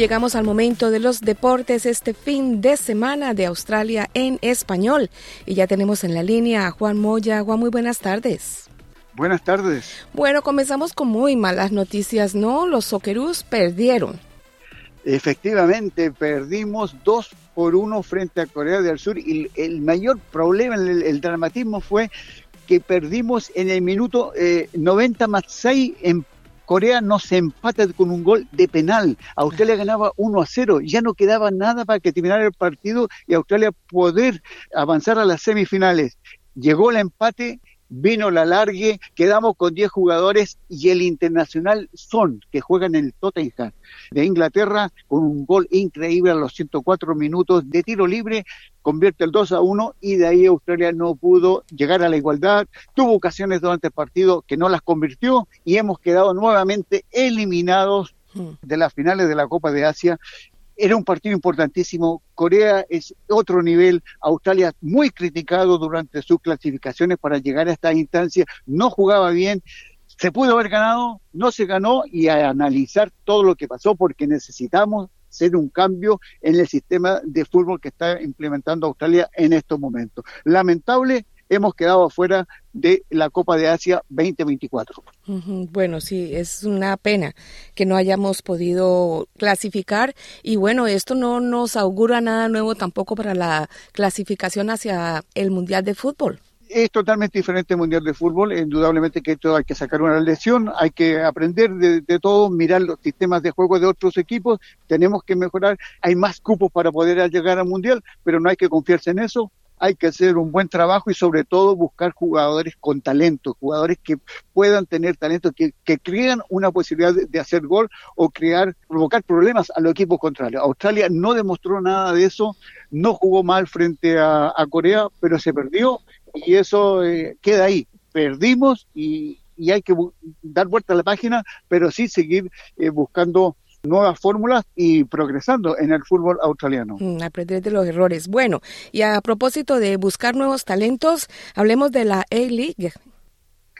Llegamos al momento de los deportes este fin de semana de Australia en español. Y ya tenemos en la línea a Juan Moya. Juan, muy buenas tardes. Buenas tardes. Bueno, comenzamos con muy malas noticias, ¿no? Los Socceroos perdieron. Efectivamente, perdimos dos por uno frente a Corea del Sur y el mayor problema, el, el dramatismo fue que perdimos en el minuto eh, 90 más 6 en Corea nos empata con un gol de penal. Australia ganaba 1 a 0. Ya no quedaba nada para que terminara el partido y Australia poder avanzar a las semifinales. Llegó el empate vino la largue, quedamos con 10 jugadores y el internacional Son, que juega en el Tottenham de Inglaterra, con un gol increíble a los 104 minutos de tiro libre, convierte el 2 a 1 y de ahí Australia no pudo llegar a la igualdad, tuvo ocasiones durante el partido que no las convirtió y hemos quedado nuevamente eliminados hmm. de las finales de la Copa de Asia era un partido importantísimo. Corea es otro nivel. Australia muy criticado durante sus clasificaciones para llegar a esta instancia. No jugaba bien. Se pudo haber ganado, no se ganó y a analizar todo lo que pasó porque necesitamos hacer un cambio en el sistema de fútbol que está implementando Australia en estos momentos. Lamentable hemos quedado afuera de la Copa de Asia 2024. Bueno, sí, es una pena que no hayamos podido clasificar y bueno, esto no nos augura nada nuevo tampoco para la clasificación hacia el Mundial de Fútbol es totalmente diferente el Mundial de Fútbol. Indudablemente que esto hay que sacar una lección, hay que aprender de, de, todo, mirar los sistemas de juego de otros equipos, tenemos que mejorar. Hay más cupos para poder llegar al Mundial, pero no hay que confiarse en eso hay que hacer un buen trabajo y sobre todo buscar jugadores con talento, jugadores que puedan tener talento, que, que crean una posibilidad de, hacer gol o crear, provocar problemas a los equipos contrarios. Australia no demostró nada de eso, no jugó mal frente a, Corea, pero se perdió y eso eh, queda ahí. Perdimos y, hay que dar vuelta a la página, pero sí seguir eh, buscando nuevas fórmulas y progresando en el fútbol australiano. Mm, aprender de los errores. Bueno, y a propósito de buscar nuevos talentos, hablemos de la A-League.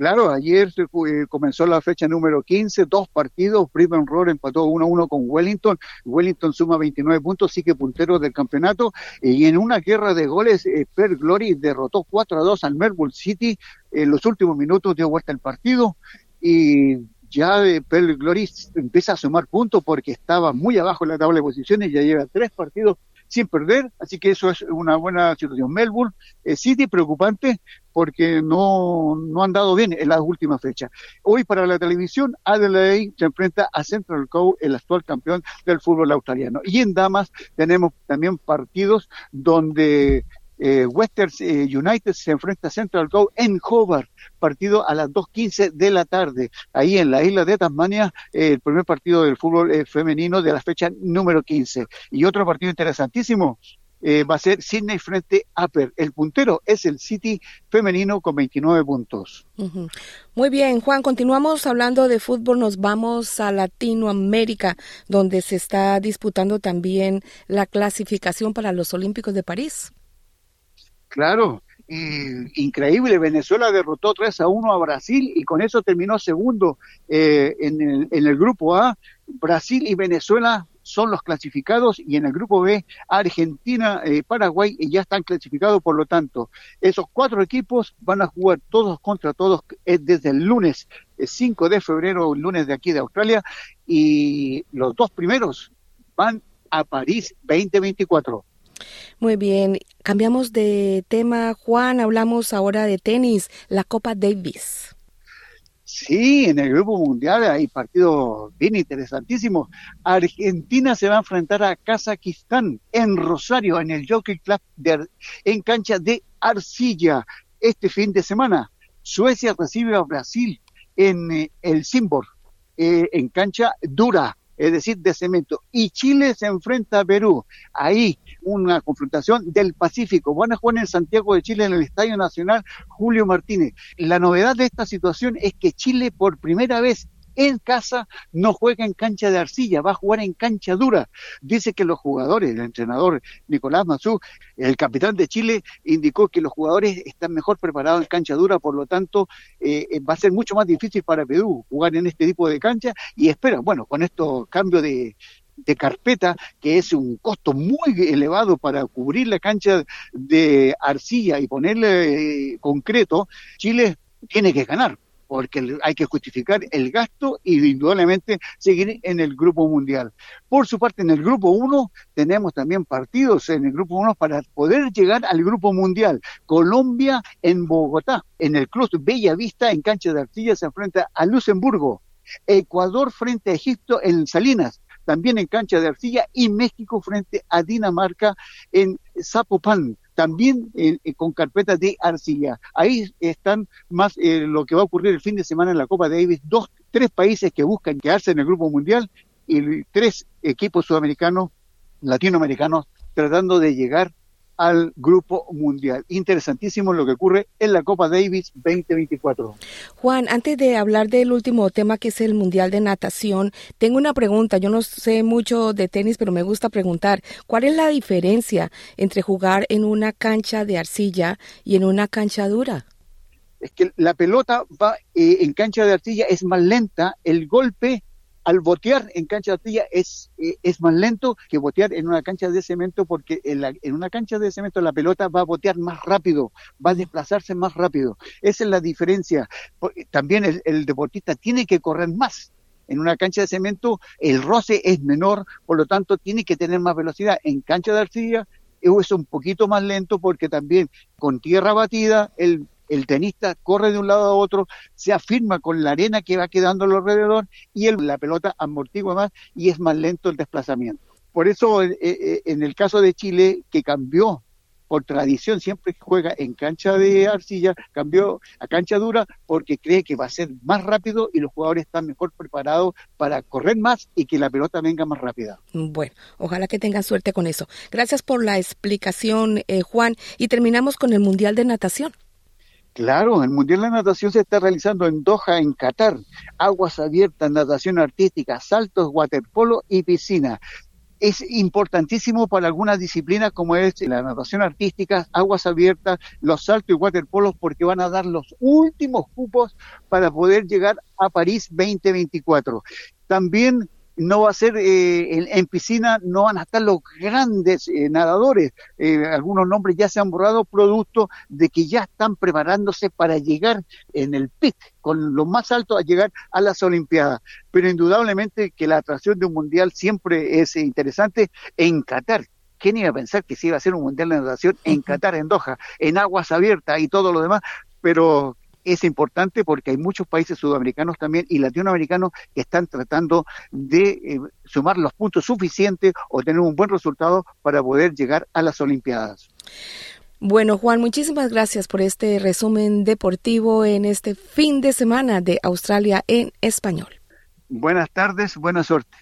Claro, ayer eh, comenzó la fecha número 15, dos partidos, Brisbane Roar empató 1-1 con Wellington, Wellington suma 29 puntos, sigue puntero del campeonato, y en una guerra de goles, eh, Per Glory derrotó 4-2 al Melbourne City, en los últimos minutos dio vuelta el partido, y ya Pel Gloris empieza a sumar puntos porque estaba muy abajo en la tabla de posiciones, ya lleva tres partidos sin perder, así que eso es una buena situación. Melbourne eh, City preocupante porque no, no han dado bien en las últimas fechas. Hoy para la televisión, Adelaide se enfrenta a Central Coast, el actual campeón del fútbol australiano. Y en damas tenemos también partidos donde eh, Western eh, United se enfrenta a Central Coast en Hobart, partido a las 2.15 de la tarde, ahí en la isla de Tasmania, eh, el primer partido del fútbol eh, femenino de la fecha número 15. Y otro partido interesantísimo, va a ser Sydney frente a Per. El puntero es el City femenino con 29 puntos. Muy bien, Juan, continuamos hablando de fútbol, nos vamos a Latinoamérica, donde se está disputando también la clasificación para los Olímpicos de París. Claro, increíble. Venezuela derrotó 3 a 1 a Brasil y con eso terminó segundo eh, en, el, en, el, grupo A. Brasil y Venezuela son los clasificados y en el grupo B Argentina, eh, Paraguay ya están clasificados. Por lo tanto, esos cuatro equipos van a jugar todos contra todos eh, desde el lunes 5 de febrero, lunes de aquí de Australia y los dos primeros van a París 2024. Muy bien, cambiamos de tema, Juan, hablamos ahora de tenis, la Copa Davis. Sí, en el Grupo Mundial hay partidos bien interesantísimos. Argentina se va a enfrentar a Kazajistán en Rosario, en el Jockey Club de, en cancha de arcilla este fin de semana. Suecia recibe a Brasil en eh, el Simbor, eh, en cancha dura es decir, de cemento. Y Chile se enfrenta a Perú. Ahí una confrontación del Pacífico. Van a en Santiago de Chile en el Estadio Nacional Julio Martínez. La novedad de esta situación es que Chile por primera vez en casa no juega en cancha de arcilla, va a jugar en cancha dura. Dice que los jugadores, el entrenador Nicolás Mazú, el capitán de Chile, indicó que los jugadores están mejor preparados en cancha dura, por lo tanto eh, eh, va a ser mucho más difícil para Perú jugar en este tipo de cancha y espera, bueno, con estos cambios de, carpeta, que es un costo muy elevado para cubrir la cancha de arcilla y ponerle eh, concreto, Chile tiene que ganar porque hay que justificar el gasto y indudablemente seguir en el grupo mundial. Por su parte, en el grupo 1 tenemos también partidos en el grupo 1 para poder llegar al grupo mundial. Colombia en Bogotá, en el Club Bella Vista, en cancha de arcilla, se enfrenta a Luxemburgo. Ecuador frente a Egipto en Salinas, también en cancha de arcilla, y México frente a Dinamarca en Zapopan también con carpetas de arcilla. Ahí están más eh, lo que va a ocurrir el fin de semana en la Copa Davis, dos, tres países que buscan quedarse en el grupo mundial y tres equipos sudamericanos, latinoamericanos, tratando de llegar al Grupo Mundial. Interesantísimo lo que ocurre en la Copa Davis 2024. Juan, antes de hablar del último tema que es el Mundial de Natación, tengo una pregunta. Yo no sé mucho de tenis, pero me gusta preguntar, ¿cuál es la diferencia entre jugar en una cancha de arcilla y en una cancha dura? Es que la pelota va eh, en cancha de arcilla es más lenta, el golpe al botear en cancha de arcilla es, eh, es más lento que botear en una cancha de cemento porque en, la, en, una cancha de cemento la pelota va a botear más rápido, va a desplazarse más rápido. Esa es la diferencia. También el, el deportista tiene que correr más. En una cancha de cemento el roce es menor, por lo tanto tiene que tener más velocidad. En cancha de arcilla es un poquito más lento porque también con tierra batida el el tenista corre de un lado a otro, se afirma con la arena que va quedando alrededor y el, la pelota amortigua más y es más lento el desplazamiento. Por eso, eh, eh, en el caso de Chile, que cambió por tradición, siempre juega en cancha de arcilla, cambió a cancha dura porque cree que va a ser más rápido y los jugadores están mejor preparados para correr más y que la pelota venga más rápida. Bueno, ojalá que tengan suerte con eso. Gracias por la explicación, eh, Juan. Y terminamos con el Mundial de Natación. Claro, el Mundial de Natación se está realizando en Doha, en Qatar. Aguas abiertas, natación artística, saltos, waterpolo y piscina. Es importantísimo para algunas disciplinas como es la natación artística, aguas abiertas, los saltos y waterpolos porque van a dar los últimos cupos para poder llegar a París 2024. También no va a ser eh, en, piscina, no van a estar los grandes eh, nadadores. Eh, algunos nombres ya se han borrado, producto de que ya están preparándose para llegar en el pic, con lo más alto a llegar a las Olimpiadas. Pero indudablemente que la atracción de un mundial siempre es interesante en Qatar. ¿Quién iba a pensar que se iba a hacer un mundial de natación en Qatar, en Doha, en aguas abiertas y todo lo demás? Pero es importante porque hay muchos países sudamericanos también y latinoamericanos que están tratando de eh, sumar los puntos suficientes o tener un buen resultado para poder llegar a las Olimpiadas. Bueno, Juan, muchísimas gracias por este resumen deportivo en este fin de semana de Australia en español. Buenas tardes, buena suerte.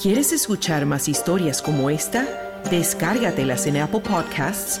¿Quieres escuchar más historias como esta? Descárgatelas en Apple Podcasts